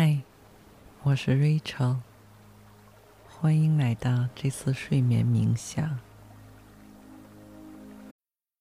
嗨，我是 Rachel，欢迎来到这次睡眠冥想。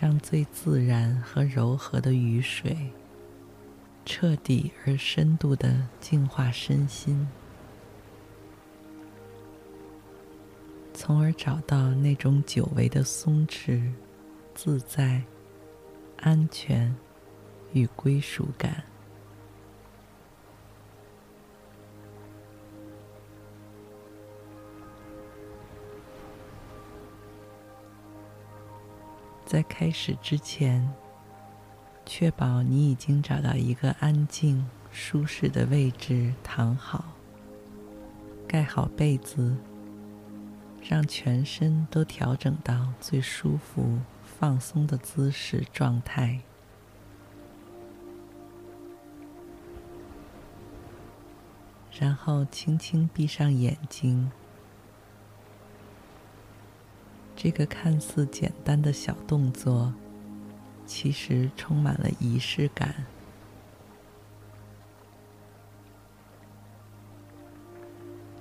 让最自然和柔和的雨水彻底而深度的净化身心，从而找到那种久违的松弛、自在。安全与归属感，在开始之前，确保你已经找到一个安静、舒适的位置躺好，盖好被子，让全身都调整到最舒服。放松的姿势状态，然后轻轻闭上眼睛。这个看似简单的小动作，其实充满了仪式感。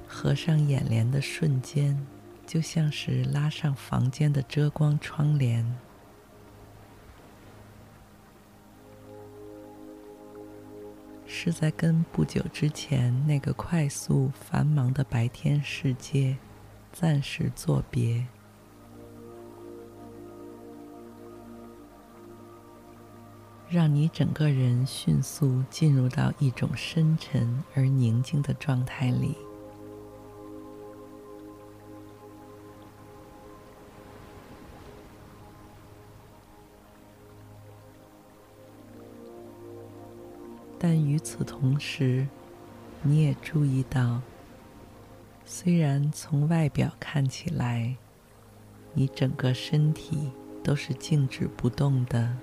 合上眼帘的瞬间，就像是拉上房间的遮光窗帘。是在跟不久之前那个快速繁忙的白天世界暂时作别，让你整个人迅速进入到一种深沉而宁静的状态里。但与此同时，你也注意到，虽然从外表看起来，你整个身体都是静止不动的，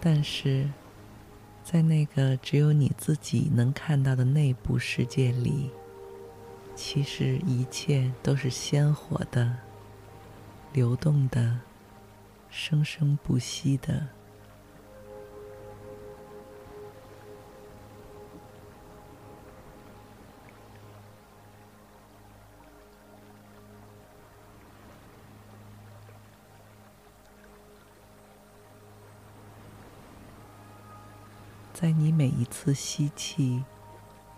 但是，在那个只有你自己能看到的内部世界里，其实一切都是鲜活的、流动的、生生不息的。在你每一次吸气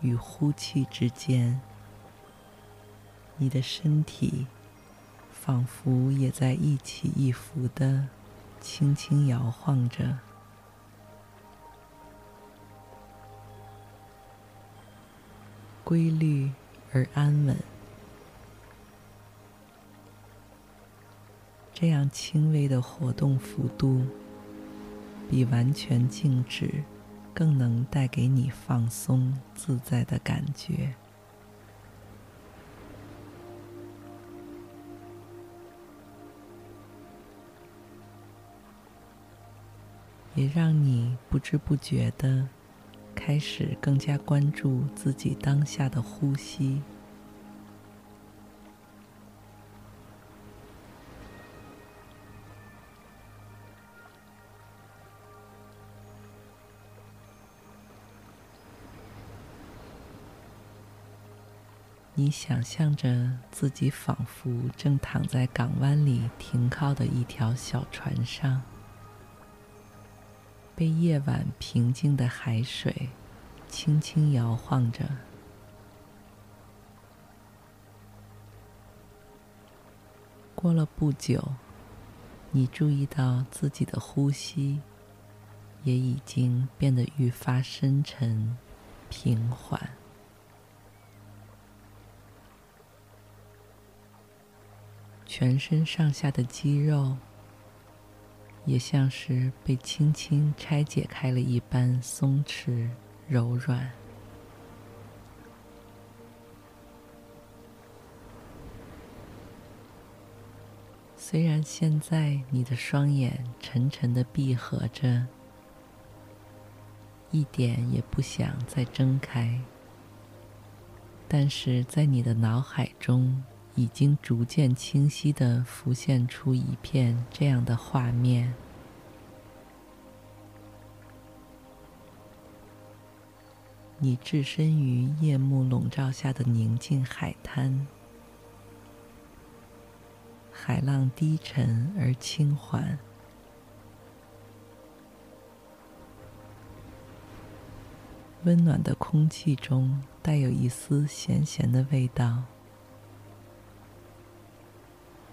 与呼气之间，你的身体仿佛也在一起一伏的轻轻摇晃着，规律而安稳。这样轻微的活动幅度，比完全静止。更能带给你放松自在的感觉，也让你不知不觉的开始更加关注自己当下的呼吸。你想象着自己仿佛正躺在港湾里停靠的一条小船上，被夜晚平静的海水轻轻摇晃着。过了不久，你注意到自己的呼吸也已经变得愈发深沉、平缓。全身上下的肌肉也像是被轻轻拆解开了一般松弛柔软。虽然现在你的双眼沉沉的闭合着，一点也不想再睁开，但是在你的脑海中，已经逐渐清晰地浮现出一片这样的画面：你置身于夜幕笼罩下的宁静海滩，海浪低沉而轻缓，温暖的空气中带有一丝咸咸的味道。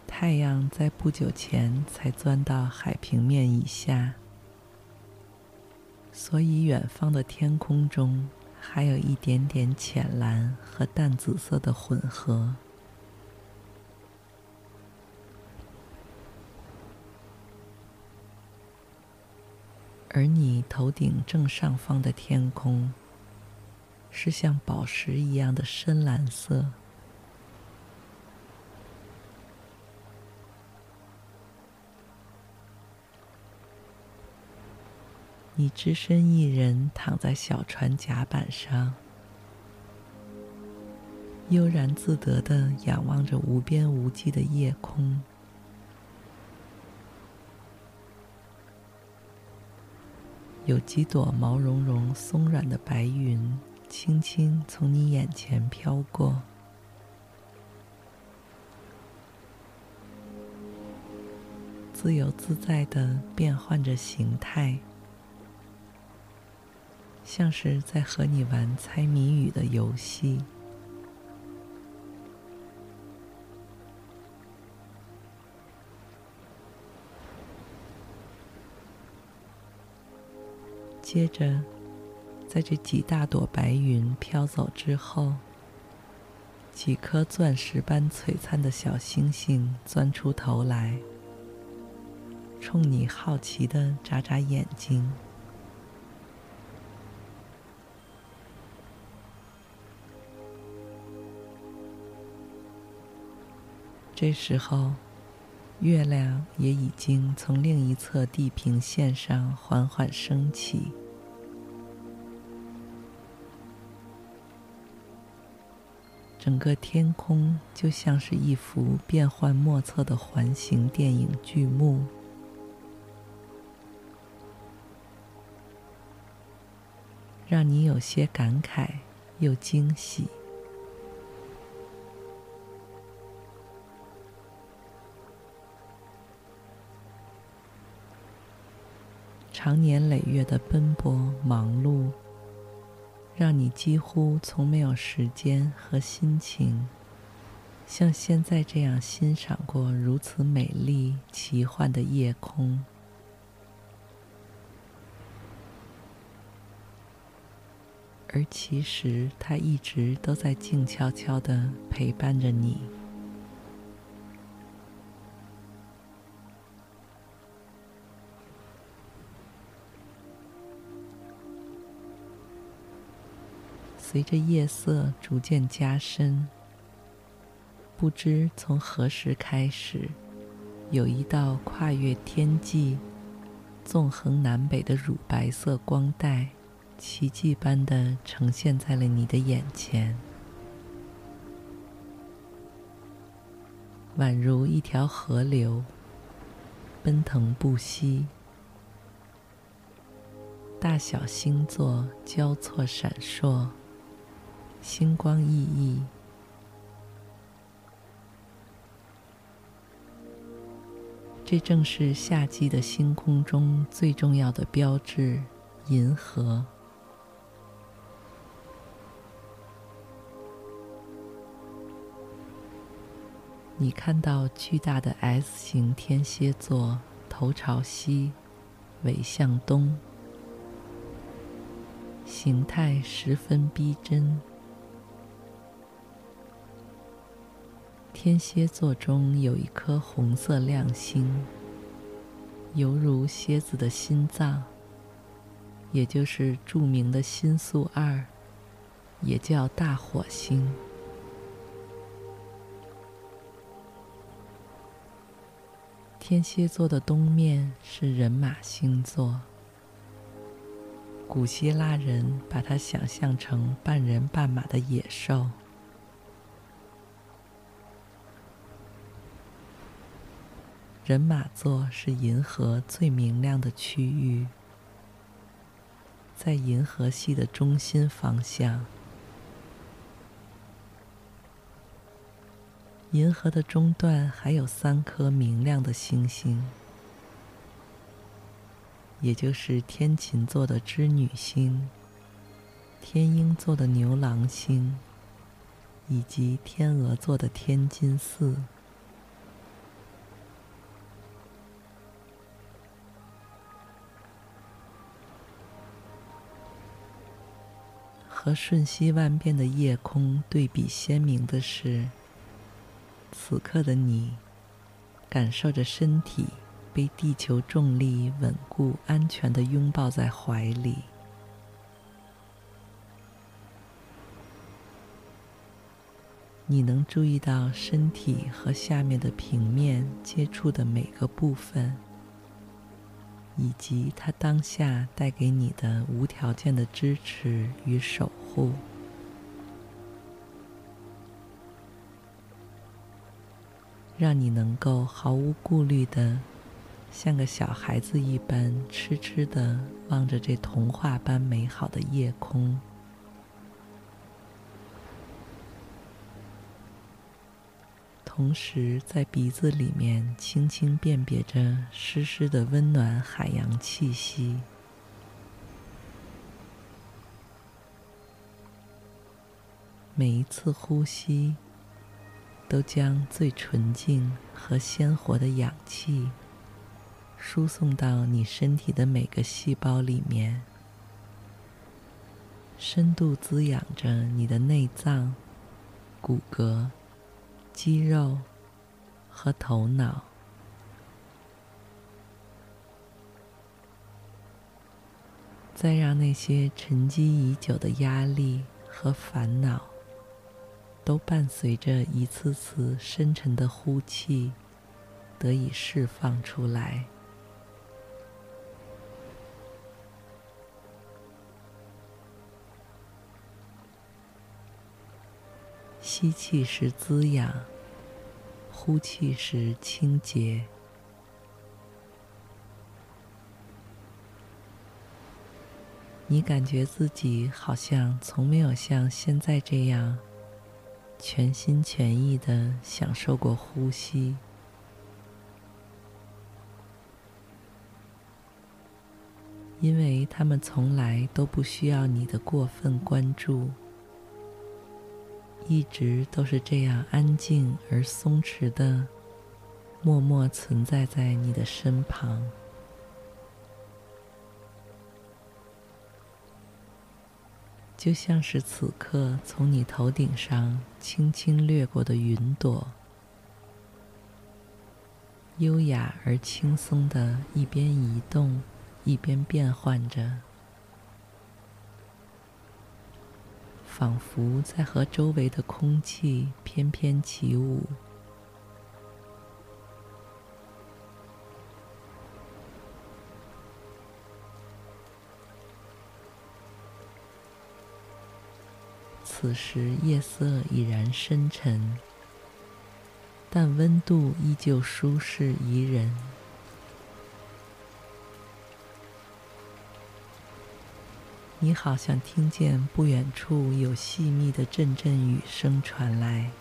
太阳在不久前才钻到海平面以下，所以远方的天空中还有一点点浅蓝和淡紫色的混合。而你头顶正上方的天空是像宝石一样的深蓝色。你只身一人躺在小船甲板上，悠然自得地仰望着无边无际的夜空。有几朵毛茸茸、松软的白云轻轻从你眼前飘过，自由自在地变换着形态。像是在和你玩猜谜语的游戏。接着，在这几大朵白云飘走之后，几颗钻石般璀璨的小星星钻出头来，冲你好奇的眨眨眼睛。这时候，月亮也已经从另一侧地平线上缓缓升起，整个天空就像是一幅变幻莫测的环形电影剧目，让你有些感慨又惊喜。长年累月的奔波忙碌，让你几乎从没有时间和心情像现在这样欣赏过如此美丽奇幻的夜空。而其实，它一直都在静悄悄的陪伴着你。随着夜色逐渐加深，不知从何时开始，有一道跨越天际、纵横南北的乳白色光带，奇迹般的呈现在了你的眼前，宛如一条河流，奔腾不息，大小星座交错闪烁。星光熠熠。这正是夏季的星空中最重要的标志银河。你看到巨大的 s 型天蝎座头朝西尾向东。形态十分逼真天蝎座中有一颗红色亮星，犹如蝎子的心脏，也就是著名的星宿二，也叫大火星。天蝎座的东面是人马星座，古希腊人把它想象成半人半马的野兽。人马座是银河最明亮的区域，在银河系的中心方向。银河的中段还有三颗明亮的星星，也就是天琴座的织女星、天鹰座的牛郎星，以及天鹅座的天津四。和瞬息万变的夜空对比鲜明的是，此刻的你，感受着身体被地球重力稳固、安全的拥抱在怀里。你能注意到身体和下面的平面接触的每个部分。以及他当下带给你的无条件的支持与守护，让你能够毫无顾虑的，像个小孩子一般痴痴的望着这童话般美好的夜空。同时，在鼻子里面轻轻辨别着湿湿的温暖海洋气息。每一次呼吸，都将最纯净和鲜活的氧气输送到你身体的每个细胞里面，深度滋养着你的内脏、骨骼。肌肉和头脑，再让那些沉积已久的压力和烦恼，都伴随着一次次深沉的呼气，得以释放出来。吸气时滋养，呼气时清洁。你感觉自己好像从没有像现在这样全心全意的享受过呼吸，因为他们从来都不需要你的过分关注。一直都是这样安静而松弛的，默默存在在你的身旁，就像是此刻从你头顶上轻轻掠过的云朵，优雅而轻松的一边移动，一边变换着。仿佛在和周围的空气翩翩起舞。此时夜色已然深沉，但温度依旧舒适宜人。你好像听见不远处有细密的阵阵雨声传来，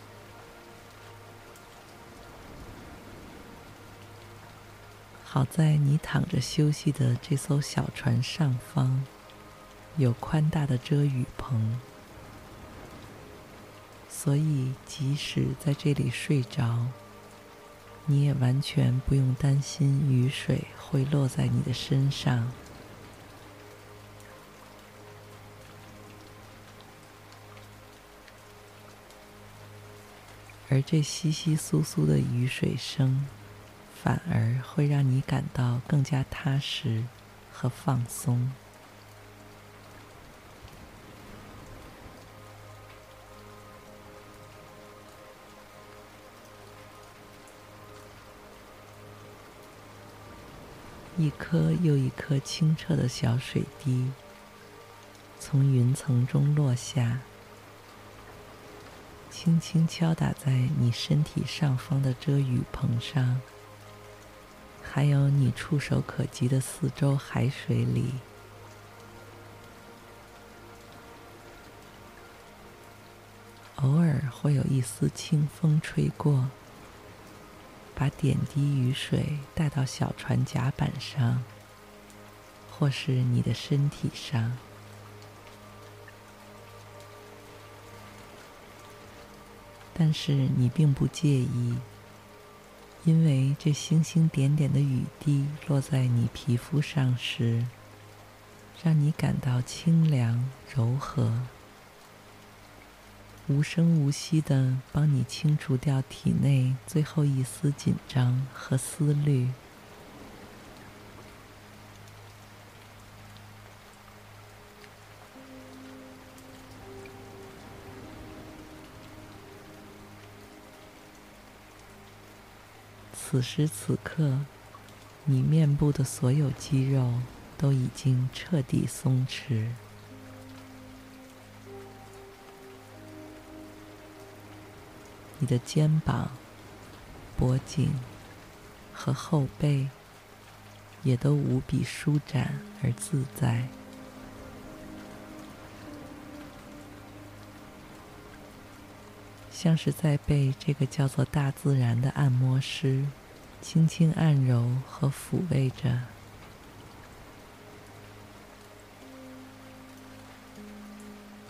好在你躺着休息的这艘小船上方，有宽大的遮雨棚，所以即使在这里睡着，你也完全不用担心雨水会落在你的身上。而这窸窸窣窣的雨水声，反而会让你感到更加踏实和放松。一颗又一颗清澈的小水滴从云层中落下，轻轻敲打在你身体上方的遮雨棚上，还有你触手可及的四周海水里。偶尔会有一丝清风吹过。把点滴雨水带到小船甲板上，或是你的身体上，但是你并不介意，因为这星星点点的雨滴落在你皮肤上时，让你感到清凉柔和。无声无息的帮你清除掉体内最后一丝紧张和思虑。此时此刻，你面部的所有肌肉都已经彻底松弛。你的肩膀、脖颈和后背也都无比舒展而自在，像是在被这个叫做大自然的按摩师轻轻按揉和抚慰着。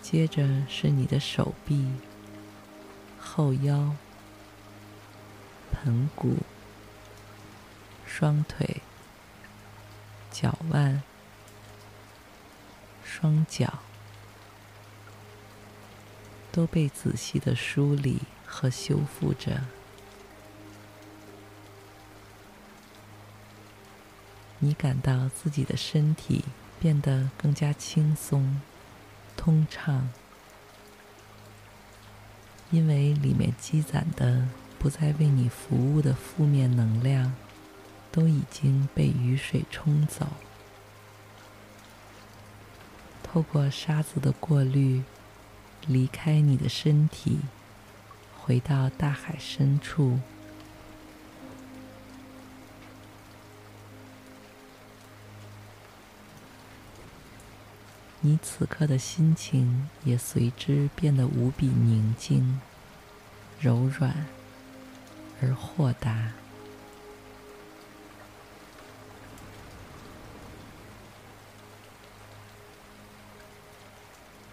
接着是你的手臂。后腰、盆骨、双腿、脚腕、双脚都被仔细的梳理和修复着。你感到自己的身体变得更加轻松、通畅。因为里面积攒的不再为你服务的负面能量，都已经被雨水冲走，透过沙子的过滤，离开你的身体，回到大海深处。你此刻的心情也随之变得无比宁静、柔软而豁达。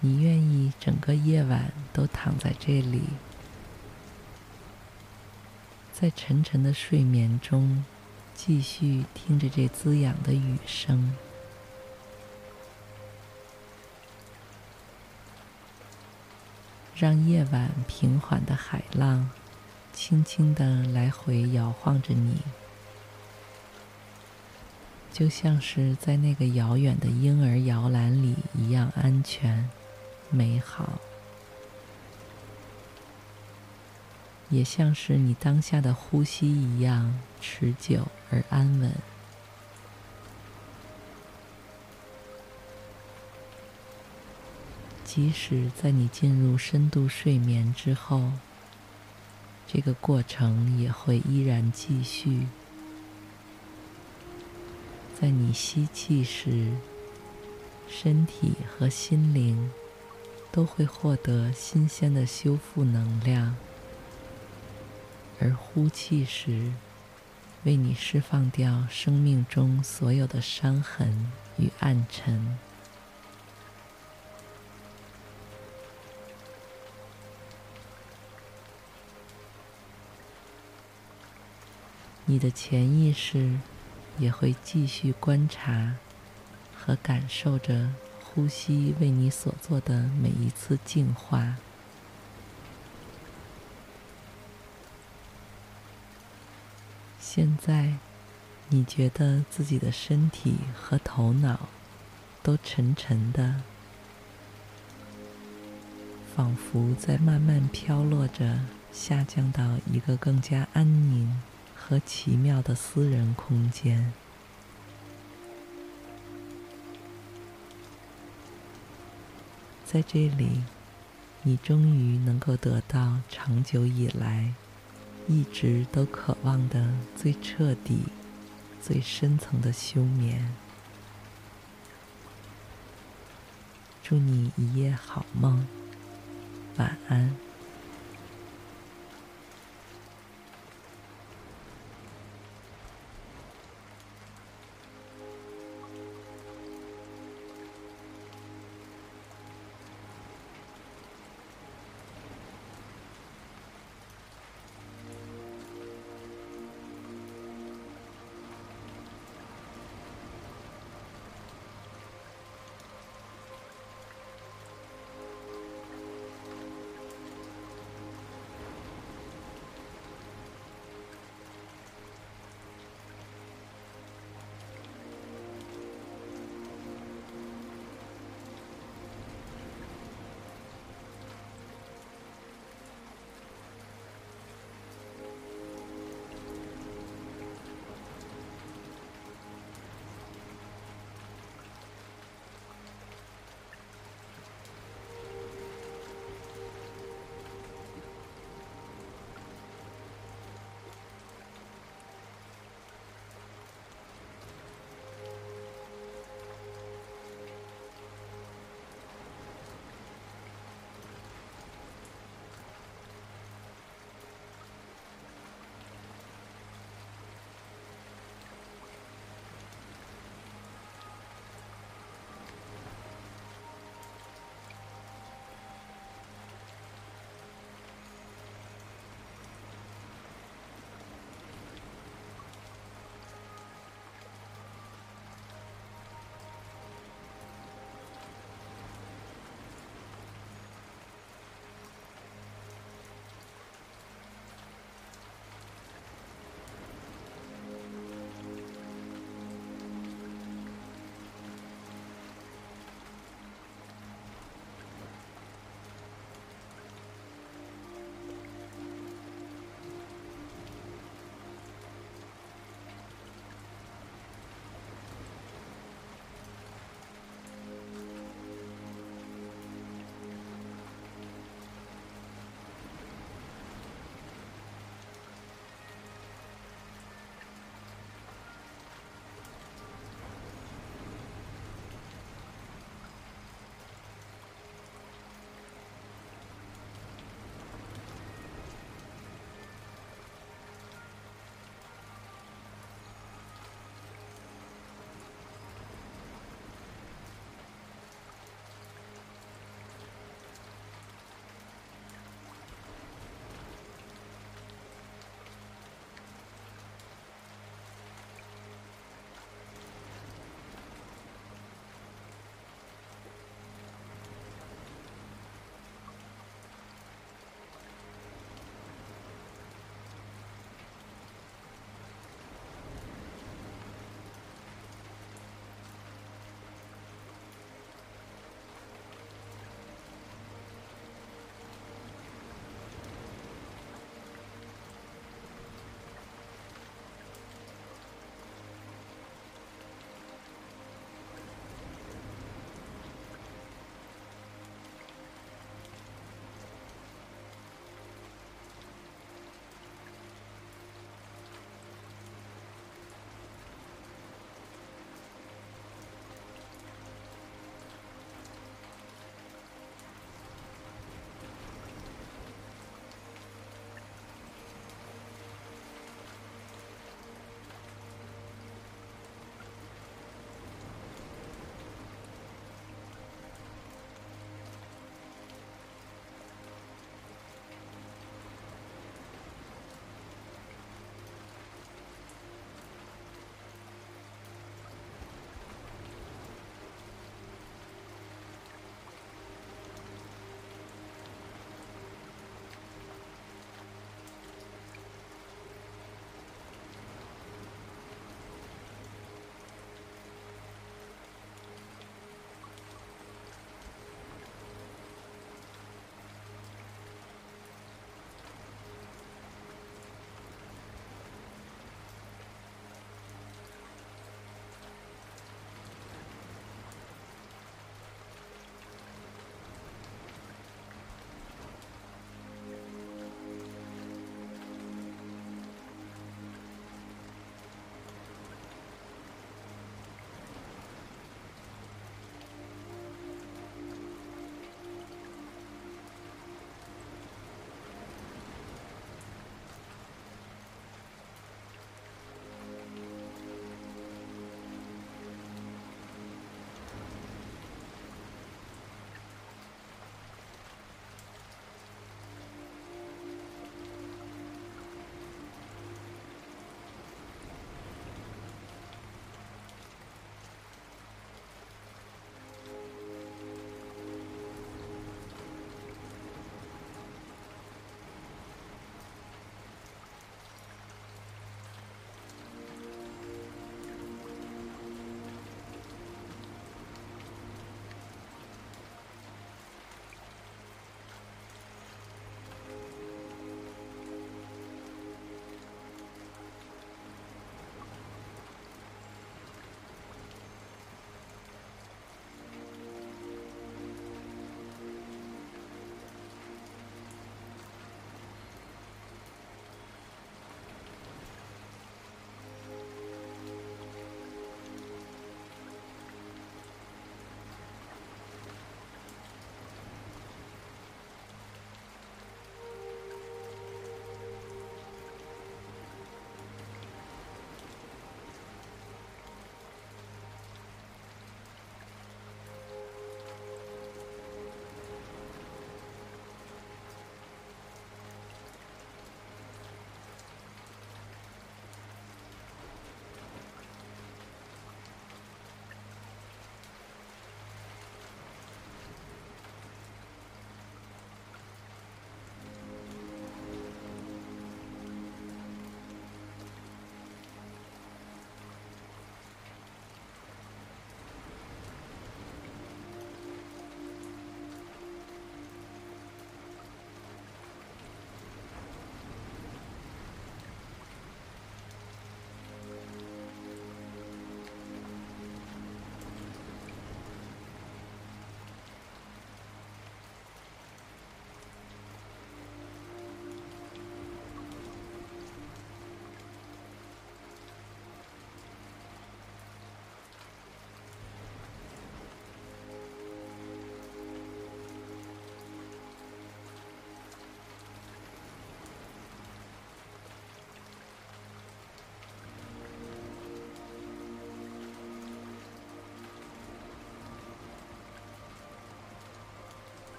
你愿意整个夜晚都躺在这里，在沉沉的睡眠中，继续听着这滋养的雨声。让夜晚平缓的海浪，轻轻地来回摇晃着你，就像是在那个遥远的婴儿摇篮里一样安全、美好，也像是你当下的呼吸一样持久而安稳。即使在你进入深度睡眠之后，这个过程也会依然继续。在你吸气时，身体和心灵都会获得新鲜的修复能量；而呼气时，为你释放掉生命中所有的伤痕与暗沉。你的潜意识也会继续观察和感受着呼吸为你所做的每一次净化。现在，你觉得自己的身体和头脑都沉沉的，仿佛在慢慢飘落着，下降到一个更加安宁和奇妙的私人空间，在这里，你终于能够得到长久以来一直都渴望的最彻底、最深层的休眠。祝你一夜好梦，晚安。